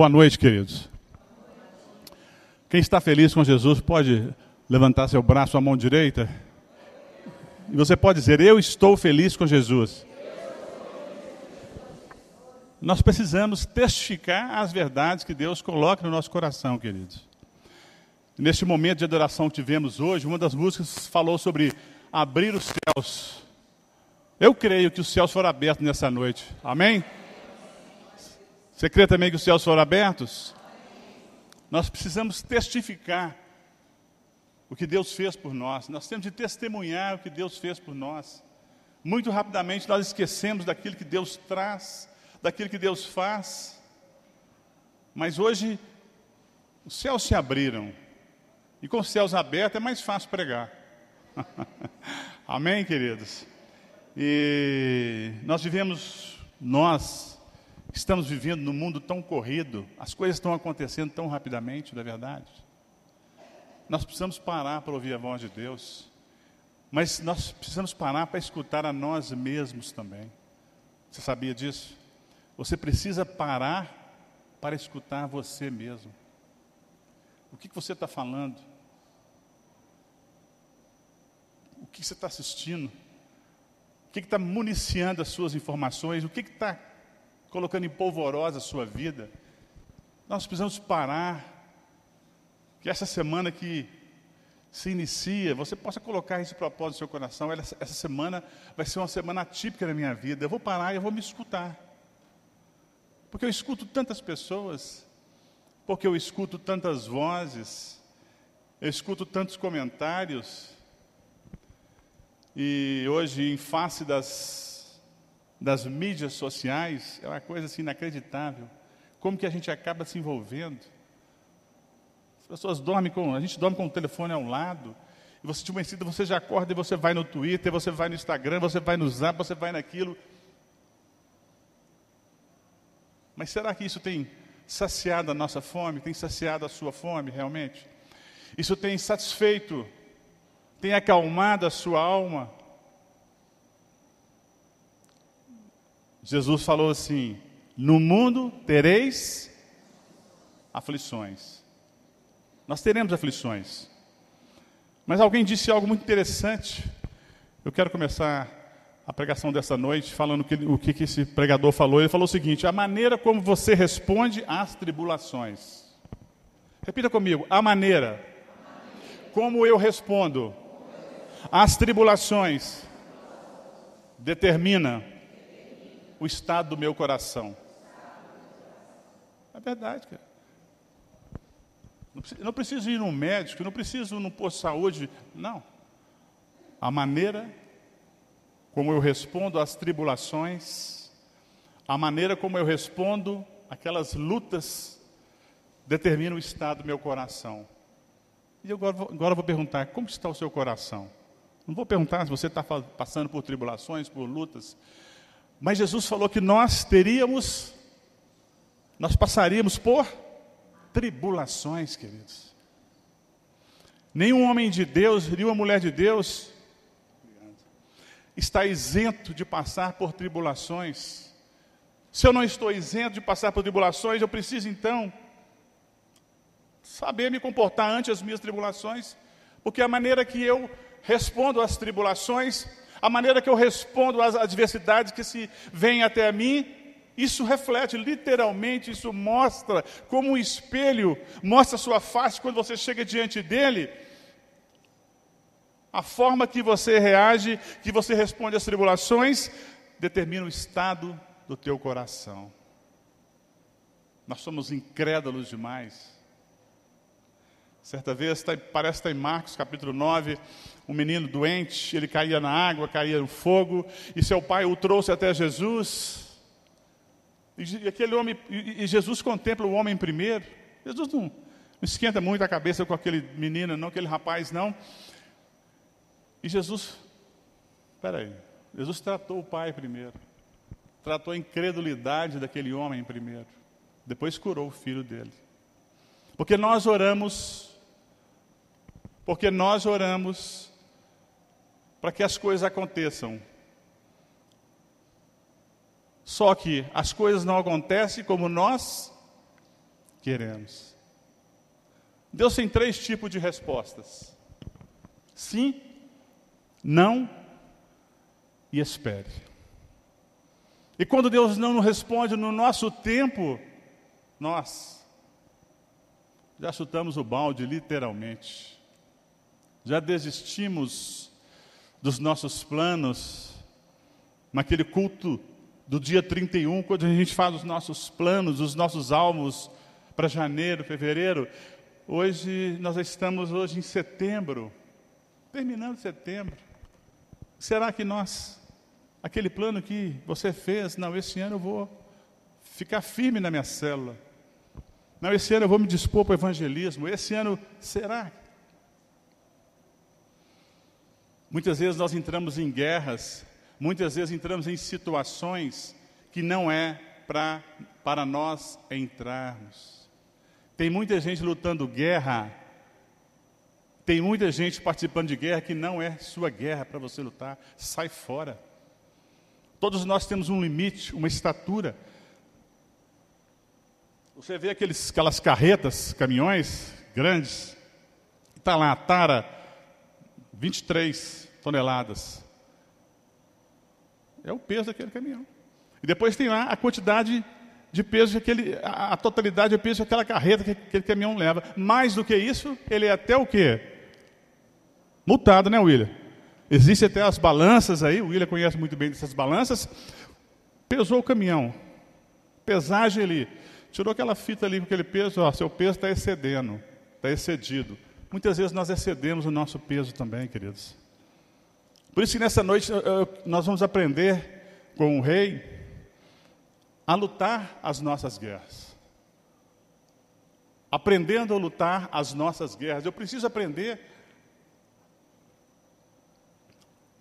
Boa noite, queridos. Quem está feliz com Jesus pode levantar seu braço, a mão direita. E você pode dizer: Eu estou feliz com Jesus. Nós precisamos testificar as verdades que Deus coloca no nosso coração, queridos. Neste momento de adoração que tivemos hoje, uma das músicas falou sobre abrir os céus. Eu creio que os céus foram abertos nessa noite. Amém? Você crê também que os céus foram abertos? Nós precisamos testificar o que Deus fez por nós. Nós temos de testemunhar o que Deus fez por nós. Muito rapidamente nós esquecemos daquilo que Deus traz, daquilo que Deus faz. Mas hoje os céus se abriram. E com os céus abertos é mais fácil pregar. Amém, queridos? E nós vivemos, nós, Estamos vivendo num mundo tão corrido, as coisas estão acontecendo tão rapidamente, não é verdade? Nós precisamos parar para ouvir a voz de Deus, mas nós precisamos parar para escutar a nós mesmos também. Você sabia disso? Você precisa parar para escutar você mesmo. O que, que você está falando? O que você está assistindo? O que está municiando as suas informações? O que está colocando em polvorosa a sua vida, nós precisamos parar. Que essa semana que se inicia, você possa colocar esse propósito no seu coração. Essa semana vai ser uma semana atípica na minha vida. Eu vou parar e eu vou me escutar. Porque eu escuto tantas pessoas, porque eu escuto tantas vozes, eu escuto tantos comentários. E hoje, em face das das mídias sociais é uma coisa assim inacreditável. Como que a gente acaba se envolvendo? As pessoas dormem com, a gente dorme com o telefone ao lado. E você de uma você já acorda e você vai no Twitter, você vai no Instagram, você vai no Zap, você vai naquilo. Mas será que isso tem saciado a nossa fome? Tem saciado a sua fome realmente? Isso tem satisfeito? Tem acalmado a sua alma? Jesus falou assim: No mundo tereis aflições. Nós teremos aflições. Mas alguém disse algo muito interessante. Eu quero começar a pregação dessa noite falando que, o que, que esse pregador falou. Ele falou o seguinte: a maneira como você responde às tribulações. Repita comigo: a maneira como eu respondo às tribulações determina o estado do meu coração. É verdade, cara. Não preciso ir num médico, não preciso ir num posto de saúde. Não. A maneira como eu respondo às tribulações, a maneira como eu respondo aquelas lutas, determina o estado do meu coração. E agora, agora eu vou perguntar: como está o seu coração? Não vou perguntar se você está passando por tribulações, por lutas, mas Jesus falou que nós teríamos, nós passaríamos por tribulações, queridos. Nenhum homem de Deus, nenhuma mulher de Deus está isento de passar por tribulações. Se eu não estou isento de passar por tribulações, eu preciso então saber me comportar ante as minhas tribulações, porque a maneira que eu respondo às tribulações a maneira que eu respondo às adversidades que se vêm até mim, isso reflete, literalmente, isso mostra como um espelho mostra a sua face quando você chega diante dele. A forma que você reage, que você responde às tribulações, determina o estado do teu coração. Nós somos incrédulos demais. Certa vez, tá, parece estar tá em Marcos capítulo 9, um menino doente, ele caía na água, caía no fogo, e seu pai o trouxe até Jesus. E, aquele homem, e, Jesus contempla o homem primeiro. Jesus não, não esquenta muito a cabeça com aquele menino, não, aquele rapaz, não. E Jesus, aí, Jesus tratou o pai primeiro, tratou a incredulidade daquele homem primeiro, depois curou o filho dele. Porque nós oramos porque nós oramos para que as coisas aconteçam. Só que as coisas não acontecem como nós queremos. Deus tem três tipos de respostas: sim, não e espere. E quando Deus não nos responde no nosso tempo, nós já chutamos o balde, literalmente. Já desistimos dos nossos planos. Naquele culto do dia 31, quando a gente faz os nossos planos, os nossos alvos para janeiro, fevereiro. Hoje nós estamos hoje em setembro, terminando setembro. Será que nós, aquele plano que você fez, não, esse ano eu vou ficar firme na minha célula. Não, esse ano eu vou me dispor para o evangelismo. Esse ano, será? Muitas vezes nós entramos em guerras, muitas vezes entramos em situações que não é pra, para nós entrarmos. Tem muita gente lutando guerra. Tem muita gente participando de guerra que não é sua guerra para você lutar. Sai fora. Todos nós temos um limite, uma estatura. Você vê aqueles, aquelas carretas, caminhões grandes. Está lá a tara, 23 toneladas. É o peso daquele caminhão. E depois tem lá a quantidade de peso, aquele, a, a totalidade de peso daquela carreta que aquele caminhão leva. Mais do que isso, ele é até o quê? Multado, né, William? Existem até as balanças aí, o William conhece muito bem dessas balanças. Pesou o caminhão. Pesagem ali. Tirou aquela fita ali com aquele peso, ó, seu peso está excedendo, está excedido. Muitas vezes nós excedemos o nosso peso também, queridos. Por isso que nessa noite nós vamos aprender com o rei a lutar as nossas guerras. Aprendendo a lutar as nossas guerras. Eu preciso aprender.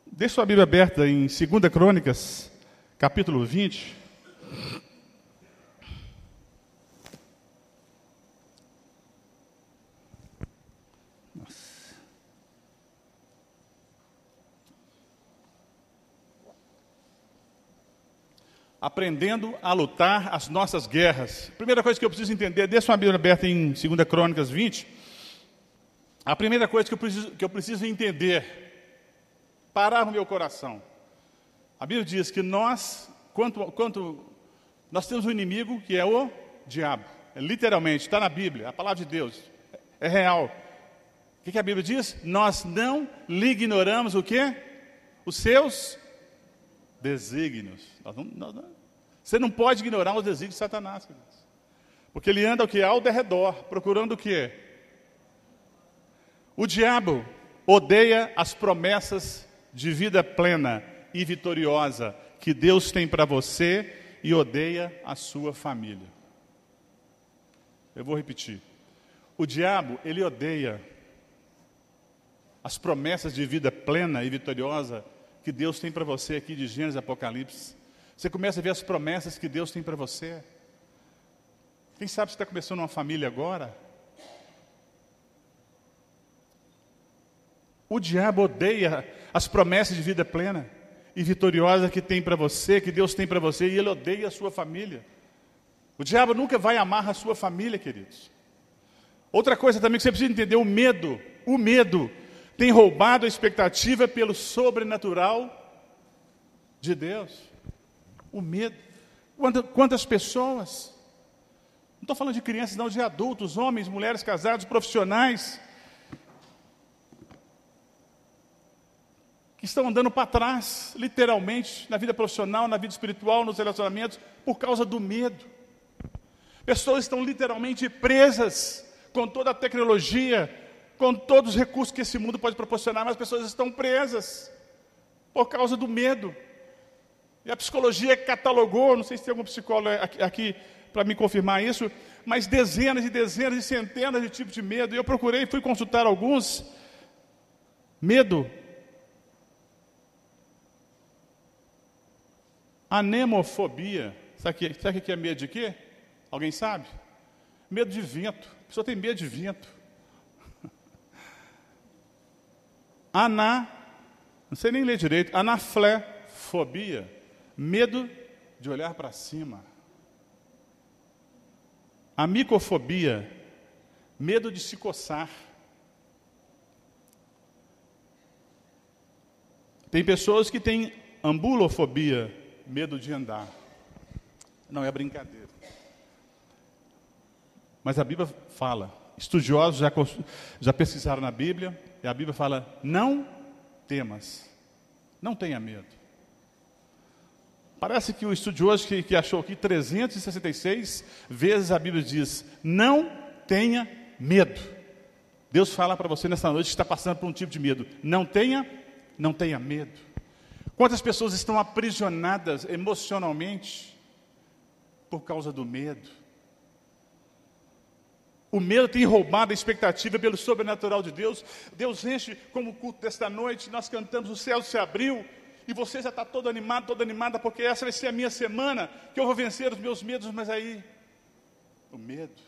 Deixa sua Bíblia aberta em 2 Crônicas, capítulo 20. Aprendendo a lutar as nossas guerras. Primeira coisa que eu preciso entender, deixa uma Bíblia aberta em 2 Crônicas 20. A primeira coisa que eu preciso, que eu preciso entender, parar no meu coração. A Bíblia diz que nós, quanto, quanto nós temos um inimigo que é o diabo. É, literalmente, está na Bíblia, a palavra de Deus. É, real. O que, que a Bíblia diz? Nós não lhe ignoramos o quê? Os seus desígnios. Nós não, nós não, você não pode ignorar os desígnios de Satanás, queridos. Porque ele anda o que? Ao derredor, procurando o que? O diabo odeia as promessas de vida plena e vitoriosa que Deus tem para você e odeia a sua família. Eu vou repetir. O diabo, ele odeia as promessas de vida plena e vitoriosa que Deus tem para você aqui de Gênesis e Apocalipse. Você começa a ver as promessas que Deus tem para você. Quem sabe você está começando uma família agora? O diabo odeia as promessas de vida plena e vitoriosa que tem para você, que Deus tem para você, e ele odeia a sua família. O diabo nunca vai amar a sua família, queridos. Outra coisa também que você precisa entender: o medo. O medo tem roubado a expectativa pelo sobrenatural de Deus. O medo. Quantas pessoas, não estou falando de crianças, não, de adultos, homens, mulheres casados, profissionais, que estão andando para trás, literalmente, na vida profissional, na vida espiritual, nos relacionamentos, por causa do medo. Pessoas estão literalmente presas com toda a tecnologia, com todos os recursos que esse mundo pode proporcionar, mas as pessoas estão presas por causa do medo. E a psicologia catalogou, não sei se tem algum psicólogo aqui, aqui para me confirmar isso, mas dezenas e dezenas e centenas de tipos de medo. E eu procurei, fui consultar alguns. Medo. Anemofobia. Sabe o que é medo de quê? Alguém sabe? Medo de vento. A pessoa tem medo de vento. Ana, não sei nem ler direito, anaflefobia, medo de olhar para cima. A micofobia, medo de se coçar. Tem pessoas que têm ambulofobia, medo de andar. Não é brincadeira. Mas a Bíblia fala, estudiosos já, já pesquisaram na Bíblia, e a Bíblia fala: não temas, não tenha medo. Parece que o estudioso que, que achou aqui 366 vezes a Bíblia diz: não tenha medo. Deus fala para você nessa noite que está passando por um tipo de medo. Não tenha, não tenha medo. Quantas pessoas estão aprisionadas emocionalmente por causa do medo? O medo tem roubado a expectativa pelo sobrenatural de Deus. Deus enche, como o culto desta noite, nós cantamos, o céu se abriu, e você já está todo animado, toda animada, porque essa vai ser a minha semana, que eu vou vencer os meus medos, mas aí, o medo.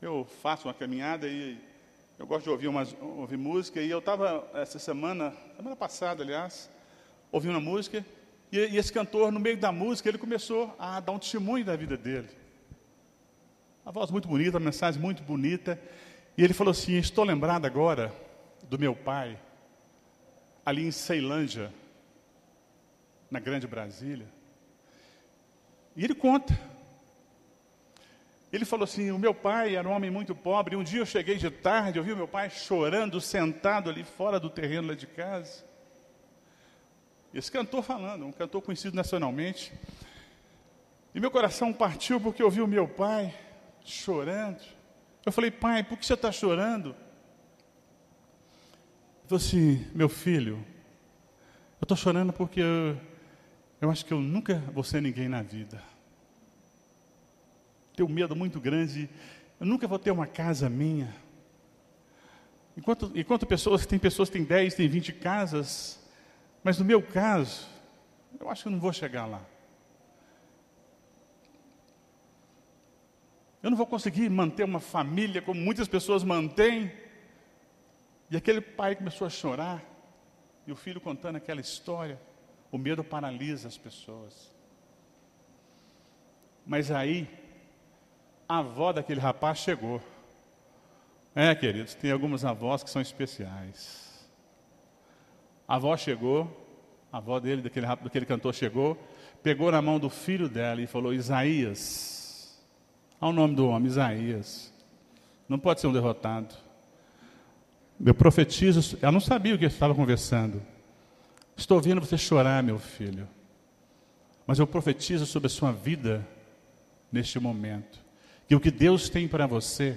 Eu faço uma caminhada e eu gosto de ouvir, umas, ouvir música, e eu estava essa semana, semana passada, aliás, ouvindo uma música, e, e esse cantor, no meio da música, ele começou a dar um testemunho da vida dele. A voz muito bonita, a mensagem muito bonita. E ele falou assim: Estou lembrado agora do meu pai, ali em Ceilândia, na Grande Brasília. E ele conta. Ele falou assim: O meu pai era um homem muito pobre. Um dia eu cheguei de tarde, eu vi o meu pai chorando, sentado ali fora do terreno lá de casa. Esse cantor falando, um cantor conhecido nacionalmente. E meu coração partiu porque eu vi o meu pai chorando. Eu falei, pai, por que você está chorando? Ele falou assim, meu filho, eu estou chorando porque eu, eu acho que eu nunca vou ser ninguém na vida. Tenho medo muito grande, eu nunca vou ter uma casa minha. Enquanto, enquanto pessoas, tem pessoas que têm 10, têm 20 casas, mas no meu caso, eu acho que eu não vou chegar lá. Eu não vou conseguir manter uma família como muitas pessoas mantêm. E aquele pai começou a chorar, e o filho contando aquela história. O medo paralisa as pessoas. Mas aí, a avó daquele rapaz chegou. É, queridos, tem algumas avós que são especiais. A avó chegou, a avó dele, daquele, daquele cantor chegou, pegou na mão do filho dela e falou: Isaías. Olha o nome do homem, Isaías. Não pode ser um derrotado. Eu profetizo, ela não sabia o que estava conversando. Estou ouvindo você chorar, meu filho. Mas eu profetizo sobre a sua vida neste momento. Que o que Deus tem para você,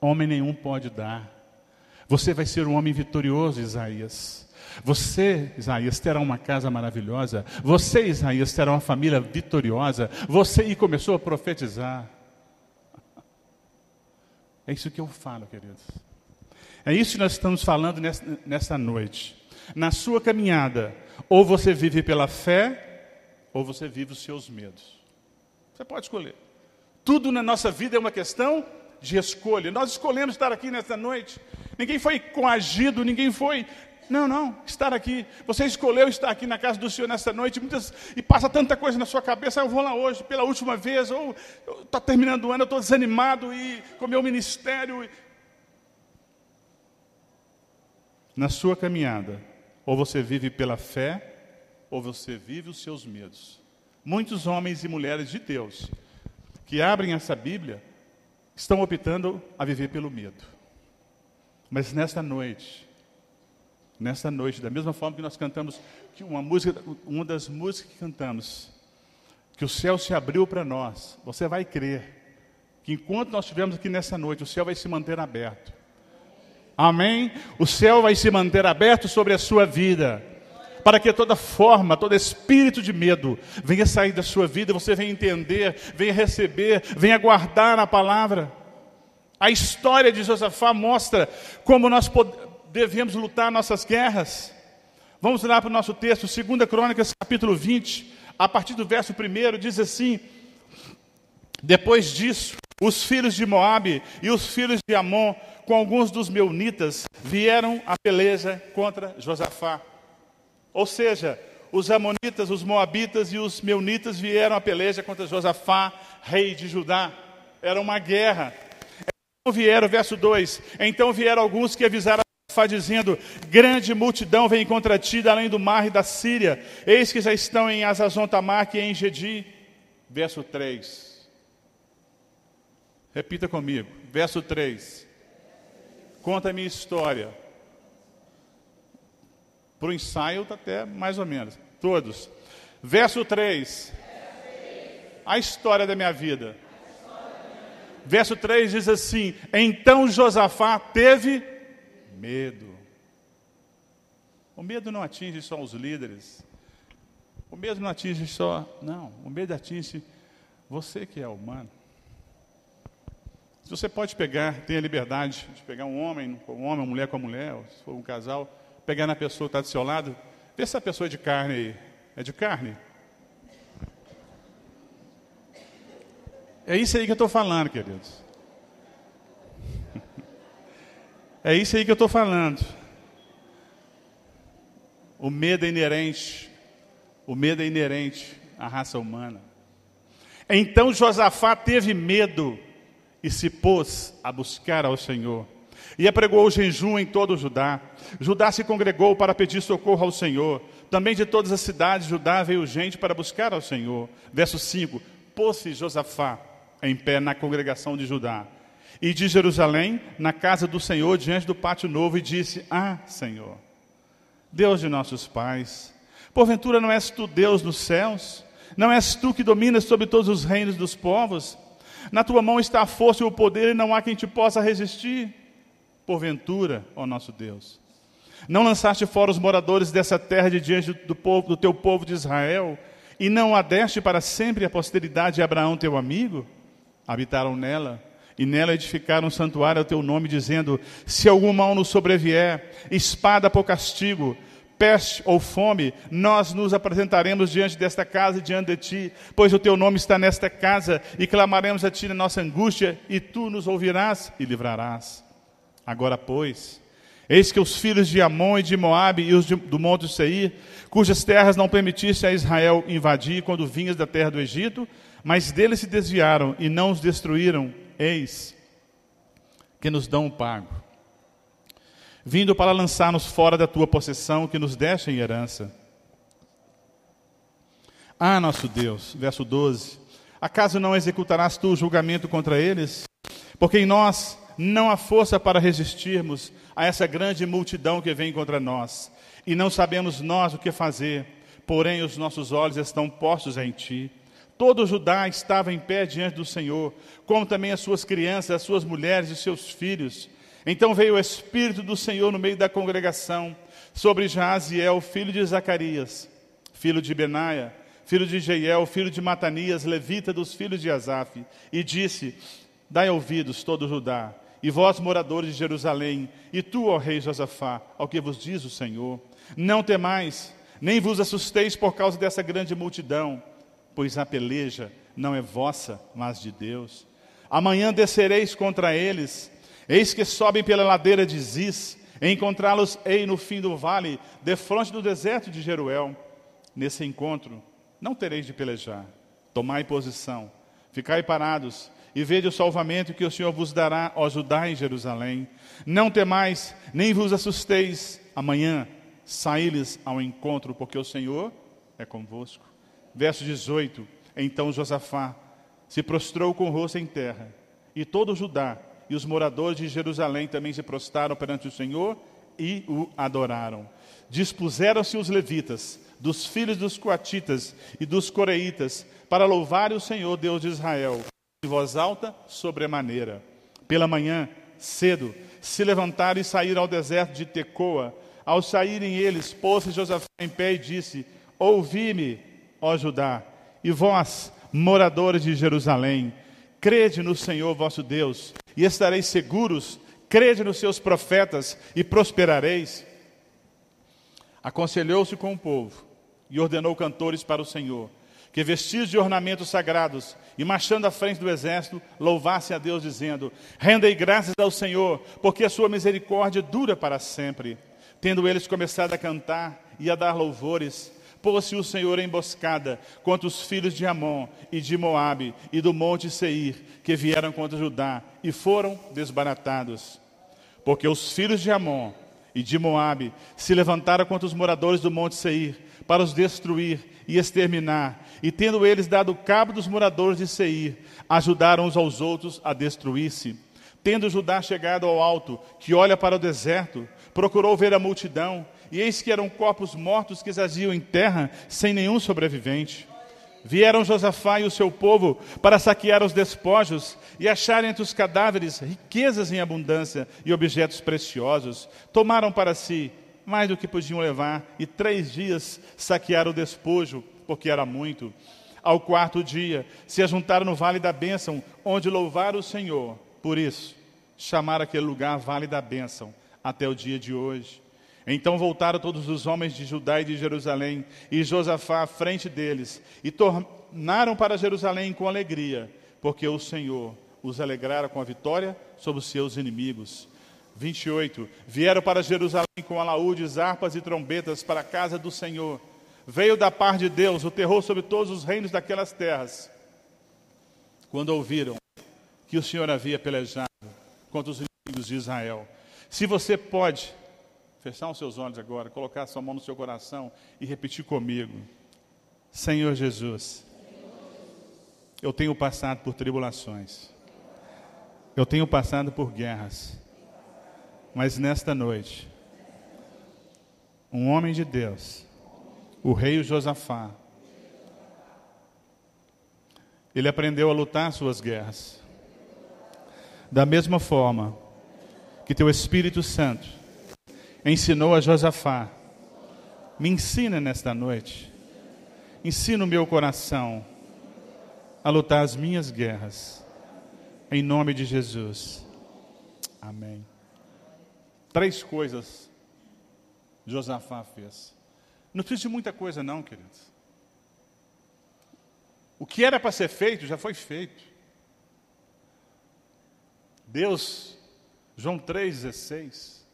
homem nenhum pode dar. Você vai ser um homem vitorioso, Isaías. Você, Isaías, terá uma casa maravilhosa. Você, Isaías, terá uma família vitoriosa. Você, e começou a profetizar. É isso que eu falo, queridos. É isso que nós estamos falando nessa, noite. Na sua caminhada, ou você vive pela fé, ou você vive os seus medos. Você pode escolher. Tudo na nossa vida é uma questão de escolha. Nós escolhemos estar aqui nessa noite. Ninguém foi coagido, ninguém foi não, não, estar aqui. Você escolheu estar aqui na casa do Senhor nessa noite muitas, e passa tanta coisa na sua cabeça. Ah, eu vou lá hoje pela última vez, ou está terminando o ano, eu estou desanimado e com o meu ministério. Na sua caminhada, ou você vive pela fé, ou você vive os seus medos. Muitos homens e mulheres de Deus que abrem essa Bíblia estão optando a viver pelo medo. Mas nesta noite, nesta noite, da mesma forma que nós cantamos que uma música, uma das músicas que cantamos, que o céu se abriu para nós. Você vai crer que enquanto nós estivermos aqui nessa noite, o céu vai se manter aberto. Amém? O céu vai se manter aberto sobre a sua vida. Para que toda forma, todo espírito de medo venha sair da sua vida, você venha entender, venha receber, venha guardar a palavra. A história de Josafá mostra como nós podemos devemos lutar nossas guerras. Vamos lá para o nosso texto, 2 Crônicas, capítulo 20, a partir do verso 1, diz assim: Depois disso, os filhos de Moabe e os filhos de Amon, com alguns dos meunitas, vieram a peleja contra Josafá. Ou seja, os Amonitas, os Moabitas e os Meunitas vieram a peleja contra Josafá, rei de Judá. Era uma guerra. Então vieram, verso 2: Então vieram alguns que avisaram Josafá, dizendo: Grande multidão vem contra ti, da além do mar e da Síria. Eis que já estão em Azazontamar e em Gedi. Verso 3. Repita comigo. Verso 3. Conta a minha história. Para o ensaio está até mais ou menos. Todos. Verso 3. A história da minha vida. Verso 3 diz assim: Então Josafá teve medo. O medo não atinge só os líderes. O medo não atinge só. Não, o medo atinge você que é humano. Se você pode pegar, tem a liberdade de pegar um homem com um homem, uma mulher com uma mulher, se for um casal, pegar na pessoa que está do seu lado, vê se a pessoa é de carne aí. É de carne? É isso aí que eu estou falando, queridos. É isso aí que eu estou falando. O medo é inerente. O medo é inerente à raça humana. Então Josafá teve medo e se pôs a buscar ao Senhor. E apregou o jejum em todo o Judá. Judá se congregou para pedir socorro ao Senhor. Também de todas as cidades de Judá veio gente para buscar ao Senhor. Verso 5: Pôs-se Josafá em pé na congregação de Judá e de Jerusalém na casa do Senhor diante do pátio novo e disse: Ah, Senhor, Deus de nossos pais, porventura não és tu Deus dos céus? Não és tu que dominas sobre todos os reinos dos povos? Na tua mão está a força e o poder e não há quem te possa resistir. Porventura, ó nosso Deus, não lançaste fora os moradores dessa terra de diante do, povo, do teu povo de Israel e não adeste para sempre a posteridade de Abraão, teu amigo? habitaram nela, e nela edificaram um santuário ao teu nome, dizendo: Se algum mal nos sobrevier, espada por castigo, peste ou fome, nós nos apresentaremos diante desta casa e diante de ti, pois o teu nome está nesta casa, e clamaremos a ti na nossa angústia, e tu nos ouvirás e livrarás. Agora, pois, eis que os filhos de Amon e de Moabe e os de, do monte Seir, cujas terras não permitiste a Israel invadir quando vinhas da terra do Egito, mas deles se desviaram e não os destruíram, eis que nos dão o pago. Vindo para lançar-nos fora da tua possessão, que nos deste em herança. Ah, nosso Deus, verso 12: Acaso não executarás tu o julgamento contra eles? Porque em nós não há força para resistirmos a essa grande multidão que vem contra nós, e não sabemos nós o que fazer, porém os nossos olhos estão postos em ti. Todo Judá estava em pé diante do Senhor, como também as suas crianças, as suas mulheres e seus filhos. Então veio o Espírito do Senhor no meio da congregação sobre Jaziel, filho de Zacarias, filho de Benaia, filho de Jeiel, filho de Matanias, levita dos filhos de Asaf, e disse: Dai ouvidos, todo Judá, e vós, moradores de Jerusalém, e tu, ó rei Josafá, ao que vos diz o Senhor: Não temais, nem vos assusteis por causa dessa grande multidão pois a peleja não é vossa, mas de Deus. Amanhã descereis contra eles, eis que sobem pela ladeira de Ziz, encontrá-los ei no fim do vale, defronte do deserto de Jeruel. Nesse encontro, não tereis de pelejar, tomai posição, ficai parados, e vede o salvamento que o Senhor vos dará, ó Judá em Jerusalém. Não temais, nem vos assusteis, amanhã saí-lhes ao encontro, porque o Senhor é convosco. Verso 18: Então Josafá se prostrou com o rosto em terra, e todo Judá e os moradores de Jerusalém também se prostraram perante o Senhor e o adoraram. Dispuseram-se os levitas, dos filhos dos coatitas e dos coreitas, para louvar o Senhor Deus de Israel, em voz alta, sobremaneira. Pela manhã, cedo, se levantaram e saíram ao deserto de Tecoa. Ao saírem eles, pôs-se Josafá em pé e disse: Ouvi-me, ó Judá, e vós, moradores de Jerusalém, crede no Senhor vosso Deus, e estareis seguros, crede nos seus profetas, e prosperareis. Aconselhou-se com o povo, e ordenou cantores para o Senhor, que vestidos de ornamentos sagrados, e marchando à frente do exército, louvassem a Deus, dizendo: Rendei graças ao Senhor, porque a sua misericórdia dura para sempre. Tendo eles começado a cantar e a dar louvores, pôs-se o Senhor emboscada contra os filhos de Amon e de Moabe e do monte Seir, que vieram contra Judá, e foram desbaratados. Porque os filhos de Amon e de Moabe se levantaram contra os moradores do monte Seir, para os destruir e exterminar, e tendo eles dado cabo dos moradores de Seir, ajudaram uns aos outros a destruir-se. Tendo Judá chegado ao alto, que olha para o deserto, procurou ver a multidão, e eis que eram corpos mortos que jaziam em terra, sem nenhum sobrevivente. Vieram Josafá e o seu povo para saquear os despojos e acharem entre os cadáveres riquezas em abundância e objetos preciosos. Tomaram para si mais do que podiam levar e três dias saquearam o despojo, porque era muito. Ao quarto dia se ajuntaram no vale da bênção, onde louvaram o Senhor. Por isso, chamaram aquele lugar Vale da Bênção até o dia de hoje. Então voltaram todos os homens de Judá e de Jerusalém, e Josafá à frente deles, e tornaram para Jerusalém com alegria, porque o Senhor os alegrara com a vitória sobre os seus inimigos. 28. Vieram para Jerusalém com alaúdes, harpas e trombetas para a casa do Senhor. Veio da parte de Deus o terror sobre todos os reinos daquelas terras. Quando ouviram que o Senhor havia pelejado contra os inimigos de Israel. Se você pode fechar os seus olhos agora, colocar a sua mão no seu coração e repetir comigo: Senhor Jesus, eu tenho passado por tribulações, eu tenho passado por guerras, mas nesta noite, um homem de Deus, o rei Josafá, ele aprendeu a lutar suas guerras. Da mesma forma que teu Espírito Santo ensinou a Josafá, me ensina nesta noite, ensina o meu coração a lutar as minhas guerras, em nome de Jesus. Amém. Três coisas Josafá fez. Não precisa de muita coisa, não, queridos. O que era para ser feito já foi feito. Deus, João 3,16,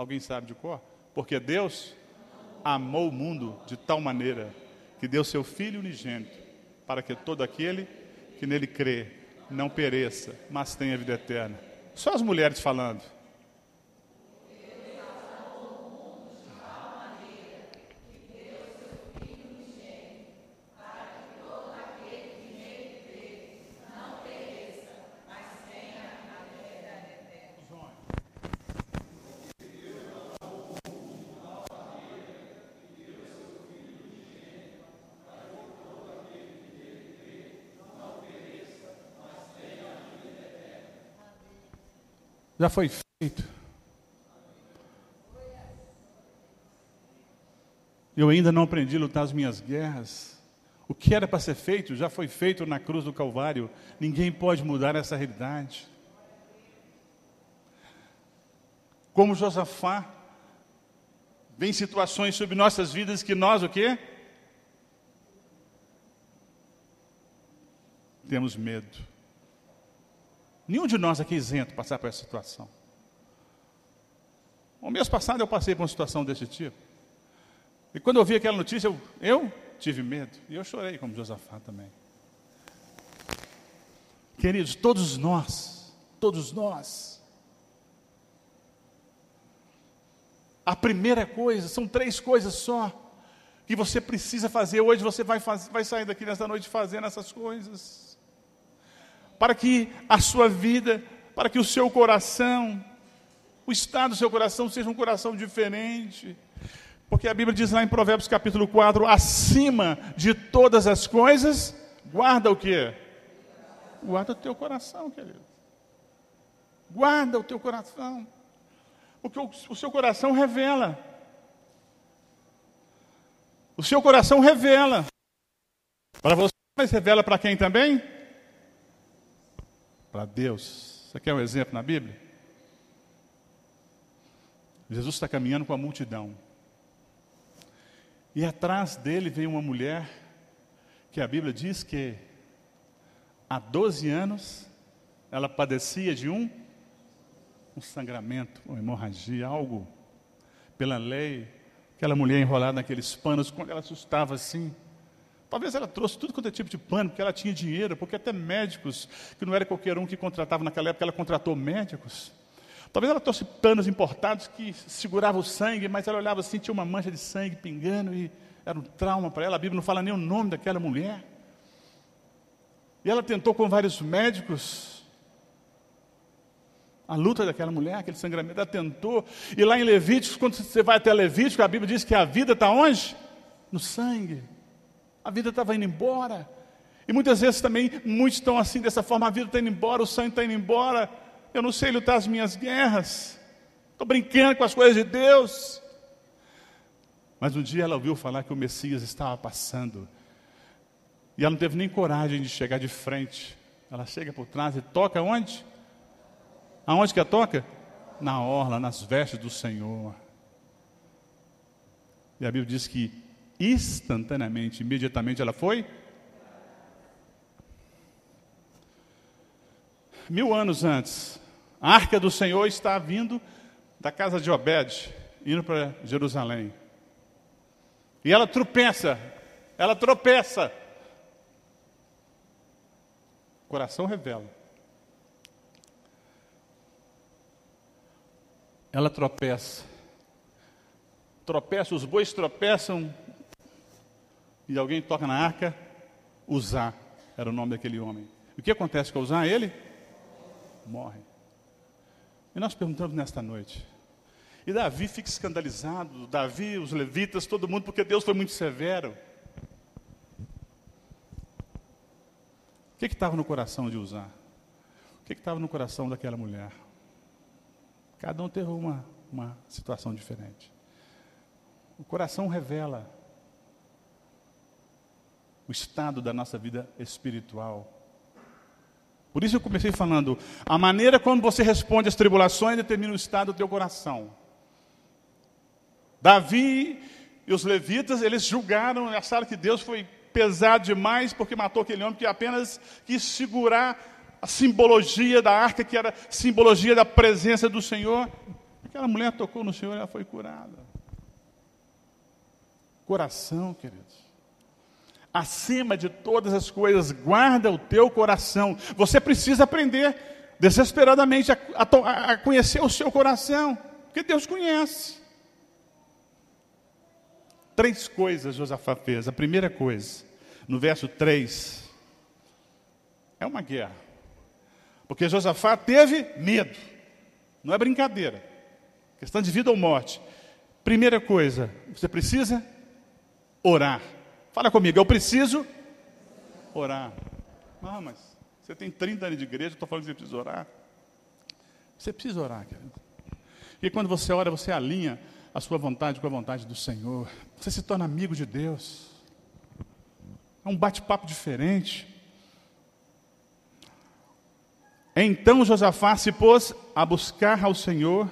alguém sabe de cor? Porque Deus amou o mundo de tal maneira que deu seu Filho unigênito, para que todo aquele que nele crê não pereça, mas tenha vida eterna. Só as mulheres falando. Já foi feito. Eu ainda não aprendi a lutar as minhas guerras. O que era para ser feito já foi feito na cruz do Calvário. Ninguém pode mudar essa realidade. Como Josafá, vem situações sobre nossas vidas que nós o quê? Temos medo. Nenhum de nós aqui é isento passar por essa situação. O mês passado eu passei por uma situação desse tipo. E quando eu vi aquela notícia, eu, eu tive medo. E eu chorei, como Josafá também. Queridos, todos nós, todos nós. A primeira coisa, são três coisas só, que você precisa fazer. Hoje você vai, faz, vai sair daqui nesta noite fazendo essas coisas para que a sua vida, para que o seu coração, o estado do seu coração seja um coração diferente. Porque a Bíblia diz lá em Provérbios capítulo 4, acima de todas as coisas, guarda o quê? Guarda o teu coração, querido. Guarda o teu coração. Porque o, o seu coração revela. O seu coração revela. Para você, mas revela para quem também? Para Deus. Você quer um exemplo na Bíblia? Jesus está caminhando com a multidão. E atrás dele veio uma mulher que a Bíblia diz que há 12 anos ela padecia de um, um sangramento, uma hemorragia, algo pela lei Aquela mulher enrolada naqueles panos, quando ela assustava assim. Talvez ela trouxe tudo quanto é tipo de pano, porque ela tinha dinheiro, porque até médicos, que não era qualquer um que contratava naquela época, ela contratou médicos. Talvez ela trouxe panos importados que seguravam o sangue, mas ela olhava assim, tinha uma mancha de sangue pingando e era um trauma para ela. A Bíblia não fala nem o nome daquela mulher. E ela tentou com vários médicos, a luta daquela mulher, aquele sangramento, ela tentou. E lá em Levíticos, quando você vai até Levítico, a Bíblia diz que a vida está onde? No sangue. A vida estava indo embora. E muitas vezes também, muitos estão assim, dessa forma, a vida está indo embora, o sangue está indo embora. Eu não sei lutar as minhas guerras. Estou brincando com as coisas de Deus. Mas um dia ela ouviu falar que o Messias estava passando. E ela não teve nem coragem de chegar de frente. Ela chega por trás e toca onde? Aonde que a toca? Na orla, nas vestes do Senhor. E a Bíblia diz que instantaneamente, imediatamente ela foi. Mil anos antes, a arca do Senhor está vindo da casa de Obed, indo para Jerusalém. E ela tropeça, ela tropeça. O coração revela. ela tropeça. Tropeça, os bois tropeçam e alguém toca na arca. Usar era o nome daquele homem. O que acontece com Usar? Ele morre. E nós perguntamos nesta noite. E Davi fica escandalizado, Davi, os levitas, todo mundo, porque Deus foi muito severo. O que estava no coração de Usar? O que estava no coração daquela mulher? Cada um teve uma, uma situação diferente. O coração revela o estado da nossa vida espiritual. Por isso eu comecei falando, a maneira como você responde às tribulações determina o estado do teu coração. Davi e os levitas, eles julgaram, acharam que Deus foi pesado demais porque matou aquele homem que apenas quis segurar a simbologia da arca, que era simbologia da presença do Senhor. Aquela mulher tocou no Senhor e ela foi curada. Coração, queridos. Acima de todas as coisas, guarda o teu coração. Você precisa aprender desesperadamente a, a, a conhecer o seu coração, porque Deus conhece. Três coisas Josafá fez. A primeira coisa, no verso 3, é uma guerra. Porque Josafá teve medo. Não é brincadeira. Questão de vida ou morte. Primeira coisa, você precisa orar. Fala comigo, eu preciso orar. Ah, mas você tem 30 anos de igreja, estou falando que você precisa orar. Você precisa orar, querido. E quando você ora, você alinha a sua vontade com a vontade do Senhor. Você se torna amigo de Deus. É um bate-papo diferente. Então Josafá se pôs a buscar ao Senhor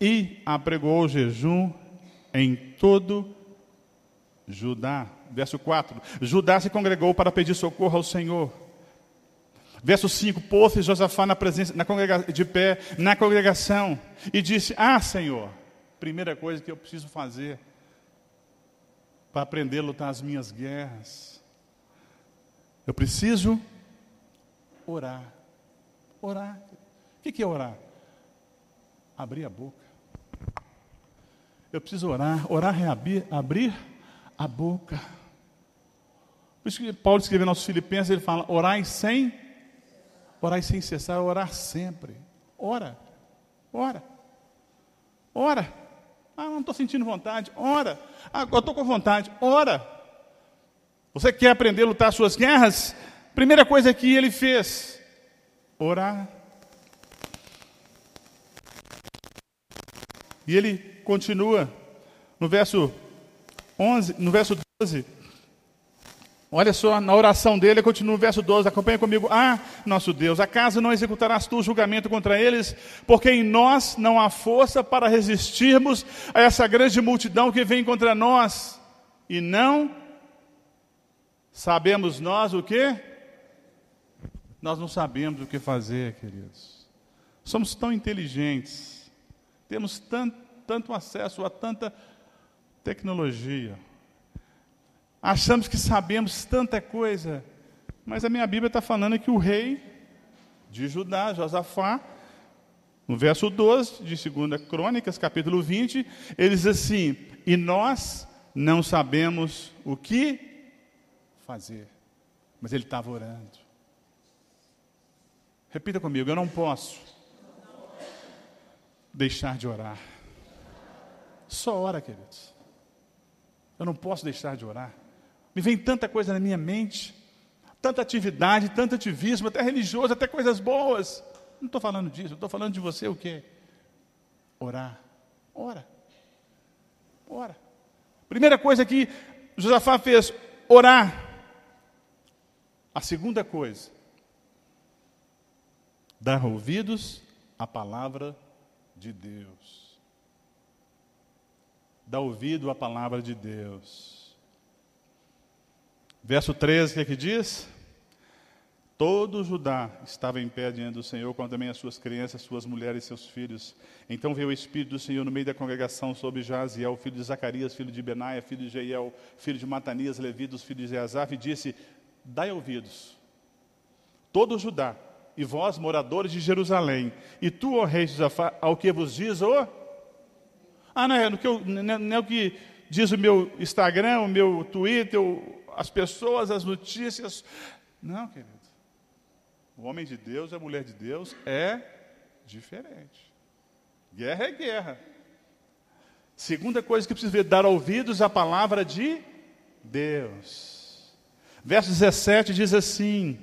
e apregou o jejum em todo Judá. Verso 4: Judá se congregou para pedir socorro ao Senhor. Verso 5: Pôs-se Josafá na presença, na de pé na congregação e disse: Ah, Senhor, primeira coisa que eu preciso fazer para aprender a lutar as minhas guerras, eu preciso orar. Orar. O que é orar? Abrir a boca. Eu preciso orar. Orar é abrir, abrir a boca. Por isso que Paulo escreveu aos Filipenses, ele fala: orai sem, orai sem cessar, orar sempre. Ora, ora, ora. Ah, não estou sentindo vontade. Ora. Ah, eu estou com vontade. Ora. Você quer aprender a lutar suas guerras? Primeira coisa que ele fez, orar. E ele continua no verso 11, no verso 12. Olha só, na oração dele, continua no verso 12, acompanha comigo. Ah, nosso Deus, acaso não executarás tu o julgamento contra eles? Porque em nós não há força para resistirmos a essa grande multidão que vem contra nós. E não sabemos nós o que? nós não sabemos o que fazer, queridos. Somos tão inteligentes, temos tanto, tanto acesso a tanta tecnologia. Achamos que sabemos tanta coisa, mas a minha Bíblia está falando que o rei de Judá, Josafá, no verso 12 de 2 Crônicas, capítulo 20, ele diz assim: E nós não sabemos o que fazer. Mas ele estava orando. Repita comigo: eu não posso deixar de orar. Só ora, queridos. Eu não posso deixar de orar. Me vem tanta coisa na minha mente, tanta atividade, tanto ativismo, até religioso, até coisas boas. Não estou falando disso, estou falando de você o quê? Orar. Ora. Ora. Primeira coisa que Josafá fez, orar. A segunda coisa, dar ouvidos à palavra de Deus. Dar ouvido à palavra de Deus. Verso 13, o que é que diz? Todo Judá estava em pé diante do Senhor, como também as suas crianças, suas mulheres e seus filhos. Então veio o Espírito do Senhor no meio da congregação sobre Jaziel, filho de Zacarias, filho de Benaia, filho de Jeiel, filho de Matanias, Levi, dos filhos de Azaf, e disse, dai ouvidos, todo Judá, e vós, moradores de Jerusalém, e tu, ó rei Josafá, ao que vos diz o... Ah, não é, no que eu, não é o que diz o meu Instagram, o meu Twitter, as pessoas, as notícias. Não, querido. O homem de Deus a mulher de Deus é diferente. Guerra é guerra. Segunda coisa que precisa ver, dar ouvidos à palavra de Deus. Verso 17 diz assim: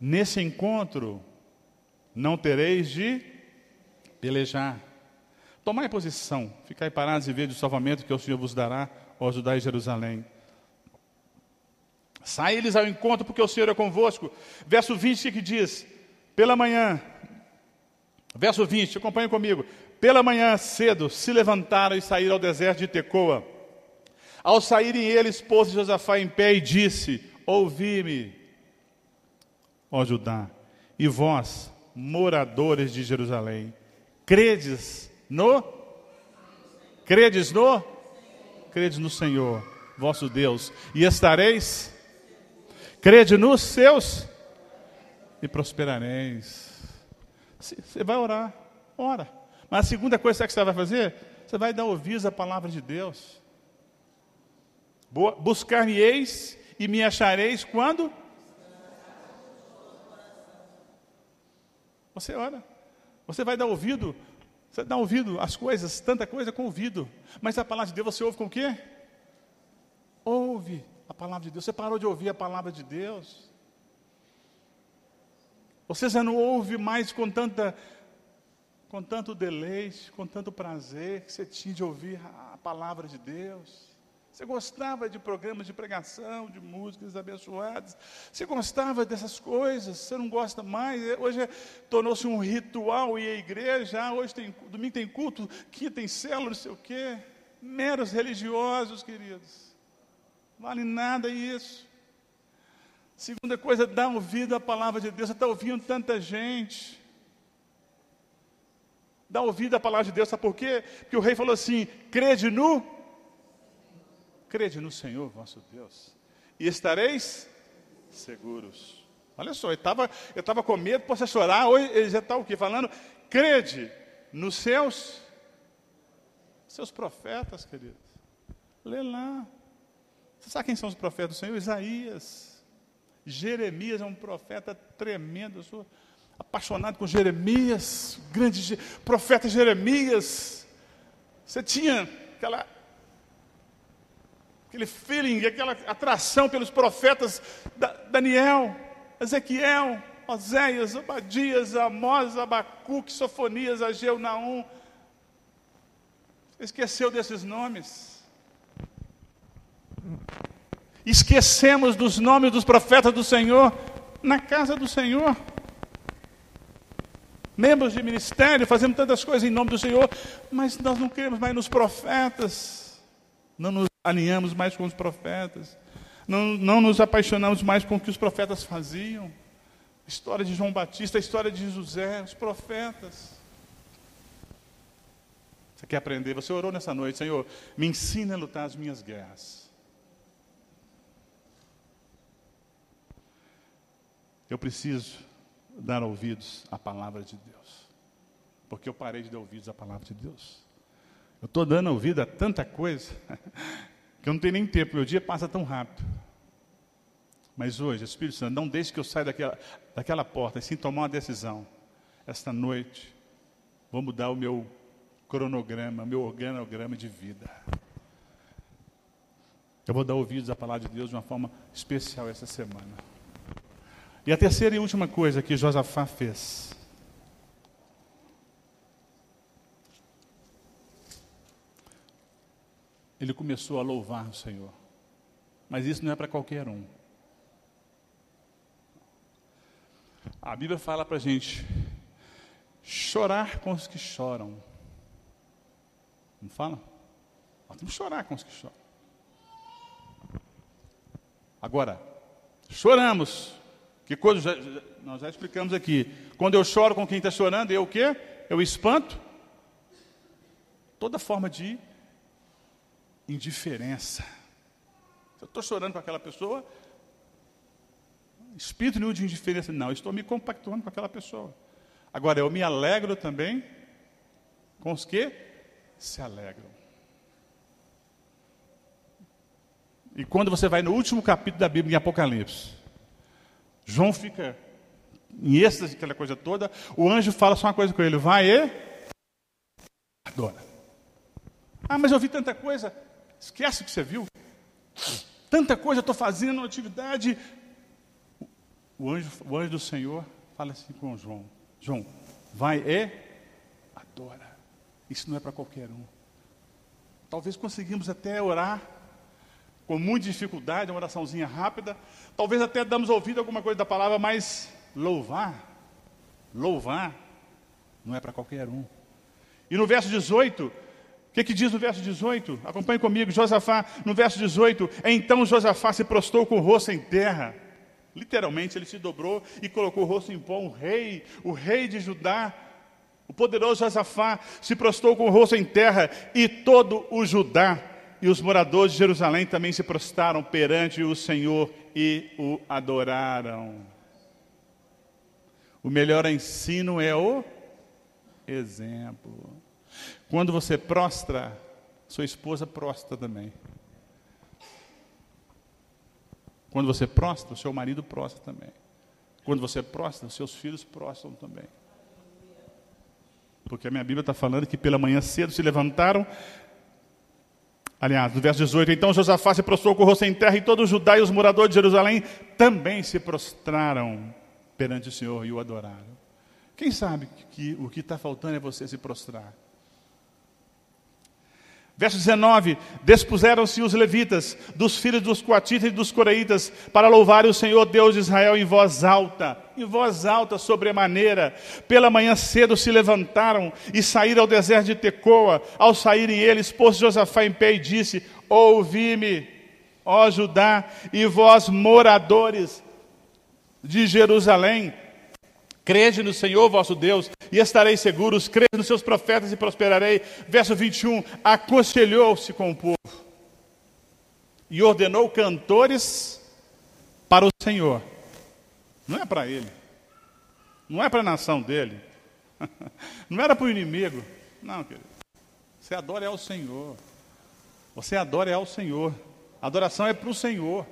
Nesse encontro não tereis de pelejar. Tomai posição, ficai parados e vede o salvamento que o Senhor vos dará, ó Judá e Jerusalém. Sai eles ao encontro, porque o Senhor é convosco. Verso 20, o que diz? Pela manhã, verso 20, acompanhe comigo. Pela manhã, cedo, se levantaram e saíram ao deserto de Tecoa. Ao saírem eles, pôs Josafá em pé e disse: Ouvi-me, ó Judá, e vós, moradores de Jerusalém, credes no? Credes no? Credes no Senhor, vosso Deus, e estareis Crede nos seus e prosperareis. Você vai orar, ora. Mas a segunda coisa que você vai fazer, você vai dar ouvidos à palavra de Deus. Buscar-me-eis e me achareis quando? Você ora. Você vai dar ouvido. Você dá ouvido às coisas, tanta coisa com ouvido. Mas a palavra de Deus você ouve com o quê? Ouve a palavra de Deus. Você parou de ouvir a palavra de Deus? Você já não ouve mais com tanta com tanto deleite, com tanto prazer que você tinha de ouvir a palavra de Deus. Você gostava de programas de pregação, de músicas abençoadas. Você gostava dessas coisas. Você não gosta mais. Hoje é, tornou-se um ritual ir à igreja. Ah, hoje tem domingo tem culto, quinta tem célula, não sei o quê. Meros religiosos, queridos. Vale nada isso. Segunda coisa, dá ouvido à palavra de Deus. Você está ouvindo tanta gente. Dá ouvido à palavra de Deus, sabe por quê? Porque o rei falou assim: crede no, crede no Senhor vosso Deus, e estareis seguros. Olha só, ele estava eu tava com medo, possa chorar, hoje ele já está o quê? Falando, crede nos seus, seus profetas, queridos. Lê lá. Você sabe quem são os profetas do Senhor? Isaías. Jeremias é um profeta tremendo. Eu sou apaixonado com Jeremias, grande profeta Jeremias. Você tinha aquela aquele feeling, aquela atração pelos profetas da, Daniel, Ezequiel, Oséias, Obadias, Amós, Abacuque, Sofonias, Ageu, Naum. Esqueceu desses nomes? Esquecemos dos nomes dos profetas do Senhor na casa do Senhor. Membros de ministério, fazemos tantas coisas em nome do Senhor, mas nós não queremos mais nos profetas, não nos alinhamos mais com os profetas, não, não nos apaixonamos mais com o que os profetas faziam. História de João Batista, a história de José, os profetas. Você quer aprender? Você orou nessa noite, Senhor, me ensina a lutar as minhas guerras. Eu preciso dar ouvidos à palavra de Deus. Porque eu parei de dar ouvidos à palavra de Deus. Eu estou dando ouvido a tanta coisa que eu não tenho nem tempo. Meu dia passa tão rápido. Mas hoje, Espírito Santo, não deixe que eu saia daquela, daquela porta sem tomar uma decisão. Esta noite, vou mudar o meu cronograma, meu organograma de vida. Eu vou dar ouvidos à palavra de Deus de uma forma especial essa semana. E a terceira e última coisa que Josafá fez. Ele começou a louvar o Senhor. Mas isso não é para qualquer um. A Bíblia fala para a gente chorar com os que choram. Não fala? Nós temos que chorar com os que choram. Agora, choramos. Que coisa já, já, nós já explicamos aqui. Quando eu choro com quem está chorando, eu o quê? Eu espanto toda forma de indiferença. Se eu estou chorando com aquela pessoa, espírito nenhum de indiferença, não, estou me compactuando com aquela pessoa. Agora, eu me alegro também com os que se alegram. E quando você vai no último capítulo da Bíblia, em Apocalipse, João fica em êxtase, aquela coisa toda, o anjo fala só uma coisa com ele, vai e adora. Ah, mas eu vi tanta coisa. Esquece o que você viu. Tanta coisa eu estou fazendo, uma atividade, o anjo, o anjo do Senhor fala assim com João: João, vai e adora. Isso não é para qualquer um. Talvez conseguimos até orar com muita dificuldade, uma oraçãozinha rápida. Talvez até damos ouvido a alguma coisa da palavra, mas louvar, louvar, não é para qualquer um. E no verso 18, o que, que, diz no verso 18? Acompanhe comigo, Josafá, no verso 18. Então Josafá se prostrou com o rosto em terra Literalmente, ele se dobrou e colocou o rosto em pó. O rei, o rei de Judá, o poderoso Josafá, se prostrou com o rosto em terra e todo o Judá e os moradores de Jerusalém também se prostraram perante o Senhor e o adoraram. O melhor ensino é o exemplo. Quando você prostra, sua esposa prostra também. Quando você prostra, o seu marido prostra também. Quando você prostra, os seus filhos prostram também. Porque a minha Bíblia está falando que pela manhã cedo se levantaram. Aliás, no verso 18, então Josafá se prostrou com o rosto em terra e todo o Judá e os moradores de Jerusalém também se prostraram perante o Senhor e o adoraram. Quem sabe que o que está faltando é você se prostrar? Verso 19: Despuseram-se os levitas, dos filhos dos coatitas e dos coreitas, para louvar o Senhor Deus de Israel em voz alta, em voz alta sobremaneira. Pela manhã cedo se levantaram e saíram ao deserto de Tecoa. Ao saírem eles, pôs Josafá em pé e disse: Ouvi-me, ó Judá, e vós moradores de Jerusalém, Crede no Senhor vosso Deus e estareis seguros, crede nos seus profetas e prosperarei. Verso 21, aconselhou-se com o povo e ordenou cantores para o Senhor. Não é para ele, não é para a nação dele, não era para o inimigo. Não, querido. Você adora é ao Senhor. Você adora é ao Senhor. A adoração é para o Senhor.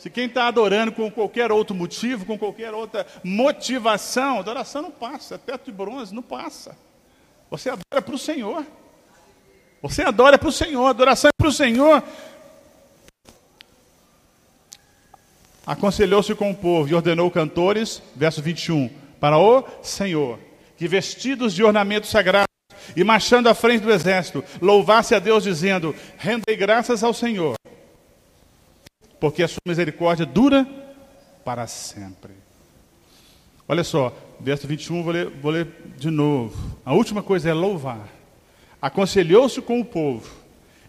Se quem está adorando com qualquer outro motivo, com qualquer outra motivação, adoração não passa, teto de bronze, não passa. Você adora para o Senhor. Você adora para o Senhor, adoração é para o Senhor. Aconselhou-se com o povo e ordenou cantores, verso 21, para o Senhor, que vestidos de ornamentos sagrados e marchando à frente do exército, louvasse a Deus, dizendo: Rendei graças ao Senhor porque a sua misericórdia dura para sempre. Olha só, verso 21, vou ler, vou ler de novo. A última coisa é louvar. Aconselhou-se com o povo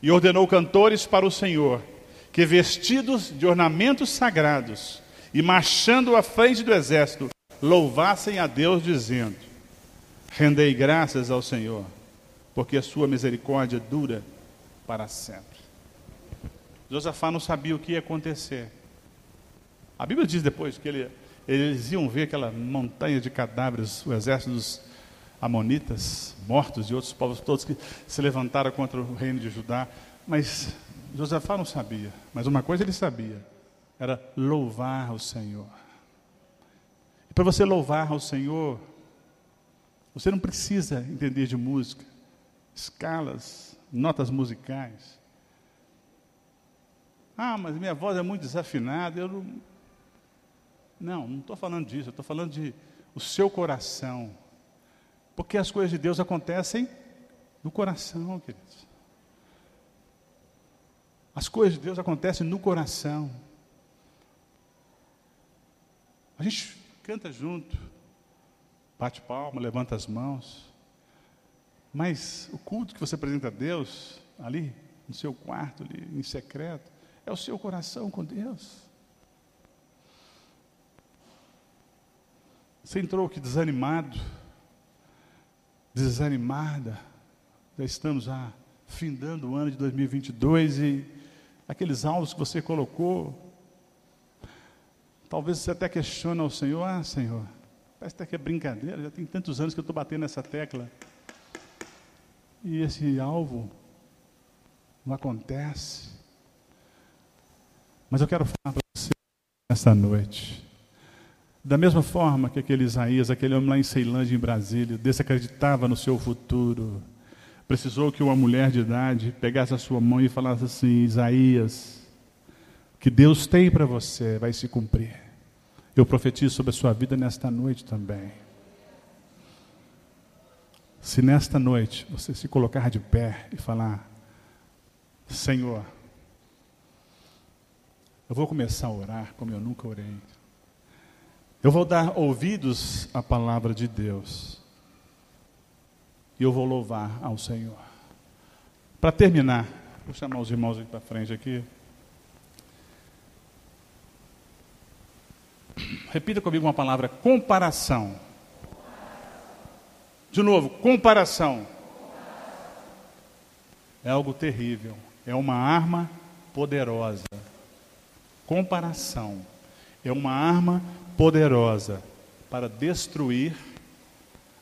e ordenou cantores para o Senhor, que vestidos de ornamentos sagrados e marchando à frente do exército, louvassem a Deus, dizendo: Rendei graças ao Senhor, porque a sua misericórdia dura para sempre. Josafá não sabia o que ia acontecer. A Bíblia diz depois que ele, eles iam ver aquela montanha de cadáveres, o exército dos amonitas, mortos e outros povos todos que se levantaram contra o reino de Judá. Mas Josafá não sabia. Mas uma coisa ele sabia: era louvar o Senhor. E para você louvar ao Senhor, você não precisa entender de música, escalas, notas musicais. Ah, mas minha voz é muito desafinada. Eu não. Não, estou falando disso. Estou falando de o seu coração. Porque as coisas de Deus acontecem no coração, queridos. As coisas de Deus acontecem no coração. A gente canta junto, bate palma, levanta as mãos. Mas o culto que você apresenta a Deus, ali, no seu quarto, ali, em secreto, é o seu coração com Deus. Você entrou aqui desanimado, desanimada, já estamos já findando o ano de 2022 e aqueles alvos que você colocou, talvez você até questione ao Senhor, ah Senhor, parece até que é brincadeira, já tem tantos anos que eu estou batendo nessa tecla. E esse alvo não acontece. Mas eu quero falar para você nessa noite. Da mesma forma que aquele Isaías, aquele homem lá em Ceilândia, em Brasília, desacreditava no seu futuro, precisou que uma mulher de idade pegasse a sua mão e falasse assim: Isaías, que Deus tem para você vai se cumprir. Eu profetizo sobre a sua vida nesta noite também. Se nesta noite você se colocar de pé e falar: Senhor, eu vou começar a orar como eu nunca orei. Eu vou dar ouvidos à palavra de Deus. E eu vou louvar ao Senhor. Para terminar, vou chamar os irmãos aqui para frente aqui. Repita comigo uma palavra: comparação. De novo, comparação. É algo terrível. É uma arma poderosa. Comparação é uma arma poderosa para destruir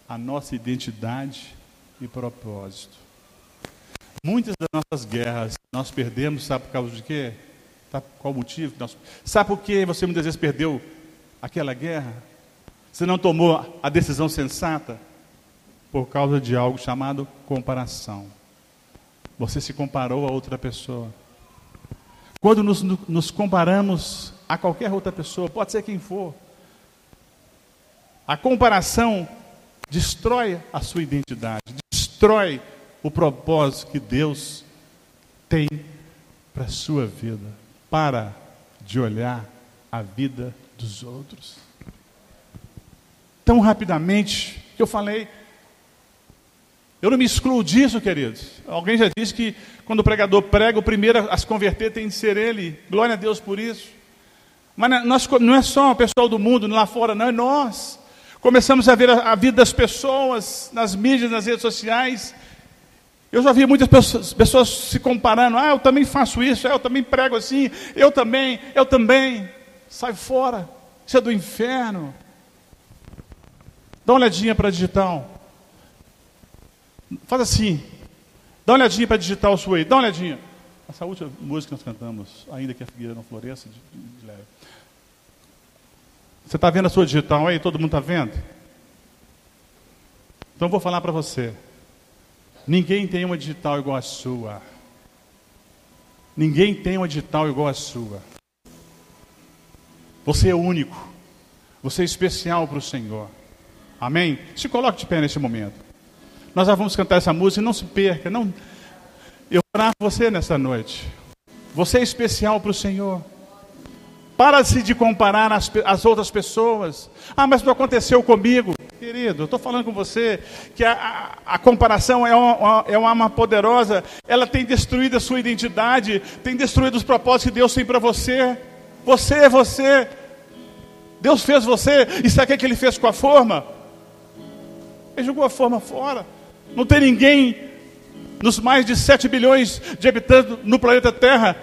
a nossa identidade e propósito. Muitas das nossas guerras nós perdemos, sabe por causa de quê? Sabe qual o motivo? Nós... Sabe por que você muitas vezes perdeu aquela guerra? Você não tomou a decisão sensata? Por causa de algo chamado comparação. Você se comparou a outra pessoa. Quando nos, nos comparamos a qualquer outra pessoa, pode ser quem for, a comparação destrói a sua identidade, destrói o propósito que Deus tem para a sua vida. Para de olhar a vida dos outros. Tão rapidamente que eu falei, eu não me excluo disso, queridos. Alguém já disse que quando o pregador prega, o primeiro a se converter tem de ser ele. Glória a Deus por isso. Mas nós, não é só o pessoal do mundo lá fora, não, é nós. Começamos a ver a, a vida das pessoas nas mídias, nas redes sociais. Eu já vi muitas pessoas, pessoas, se comparando. Ah, eu também faço isso, ah, eu também prego assim, eu também, eu também. Sai fora, isso é do inferno. Dá uma olhadinha para digital. Faz assim. Dá uma olhadinha para a digital sua. Dá uma olhadinha. Essa última música que nós cantamos, ainda que a figueira não floresça, de, de, leve. Você está vendo a sua digital aí? Todo mundo está vendo? Então vou falar para você. Ninguém tem uma digital igual a sua. Ninguém tem uma digital igual a sua. Você é único. Você é especial para o Senhor. Amém? Se coloque de pé nesse momento. Nós já vamos cantar essa música. Não se perca. Não... Eu orar por você nessa noite. Você é especial para o Senhor. Para-se de comparar as, as outras pessoas. Ah, mas não aconteceu comigo. Querido, estou falando com você que a, a, a comparação é uma, é uma arma poderosa. Ela tem destruído a sua identidade, tem destruído os propósitos que Deus tem para você. Você é você. Deus fez você. E sabe o que ele fez com a forma? Ele jogou a forma fora. Não tem ninguém nos mais de 7 bilhões de habitantes no planeta Terra,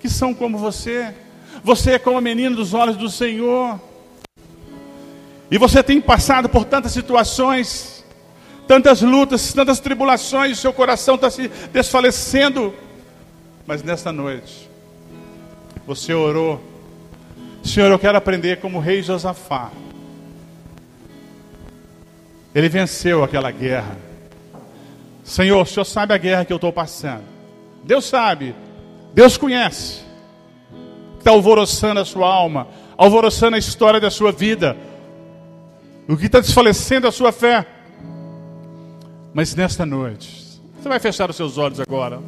que são como você. Você é como a menina dos olhos do Senhor. E você tem passado por tantas situações, tantas lutas, tantas tribulações, seu coração está se desfalecendo. Mas nesta noite, você orou, Senhor, eu quero aprender como o rei Josafá. Ele venceu aquela guerra. Senhor, o Senhor sabe a guerra que eu estou passando. Deus sabe, Deus conhece. Está alvoroçando a sua alma, alvoroçando a história da sua vida, o que está desfalecendo a sua fé. Mas nesta noite, você vai fechar os seus olhos agora.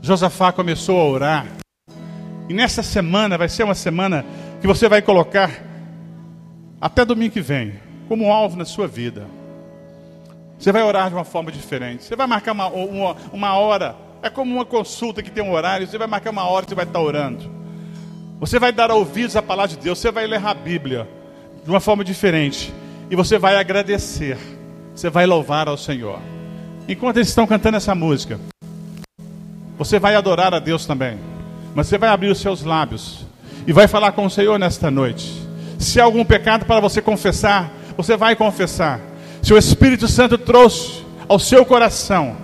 Josafá começou a orar. E nessa semana vai ser uma semana que você vai colocar até domingo que vem como um alvo na sua vida. Você vai orar de uma forma diferente. Você vai marcar uma, uma, uma hora. É como uma consulta que tem um horário. Você vai marcar uma hora e você vai estar orando. Você vai dar ouvidos à palavra de Deus. Você vai ler a Bíblia de uma forma diferente. E você vai agradecer. Você vai louvar ao Senhor. Enquanto eles estão cantando essa música, você vai adorar a Deus também. Mas você vai abrir os seus lábios e vai falar com o Senhor nesta noite. Se há algum pecado para você confessar, você vai confessar. Se o Espírito Santo trouxe ao seu coração,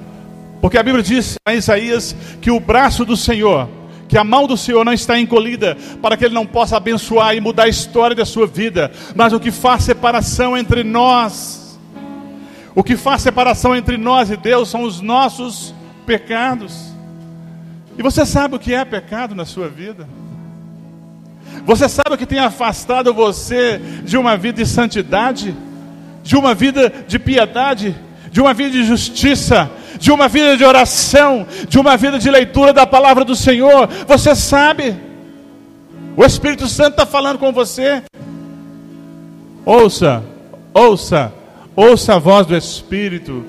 porque a Bíblia diz em Isaías que o braço do Senhor, que a mão do Senhor não está encolhida para que ele não possa abençoar e mudar a história da sua vida, mas o que faz separação entre nós, o que faz separação entre nós e Deus são os nossos pecados. E você sabe o que é pecado na sua vida? Você sabe o que tem afastado você de uma vida de santidade, de uma vida de piedade, de uma vida de justiça, de uma vida de oração, de uma vida de leitura da palavra do Senhor? Você sabe. O Espírito Santo está falando com você. Ouça, ouça, ouça a voz do Espírito.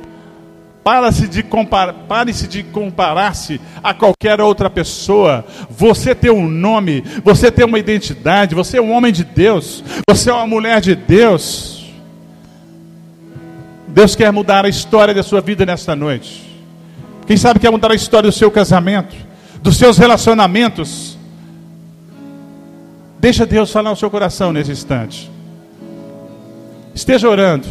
Pare-se de, compar, pare de comparar-se a qualquer outra pessoa. Você tem um nome, você tem uma identidade, você é um homem de Deus, você é uma mulher de Deus. Deus quer mudar a história da sua vida nesta noite. Quem sabe quer mudar a história do seu casamento, dos seus relacionamentos. Deixa Deus falar no seu coração nesse instante. Esteja orando.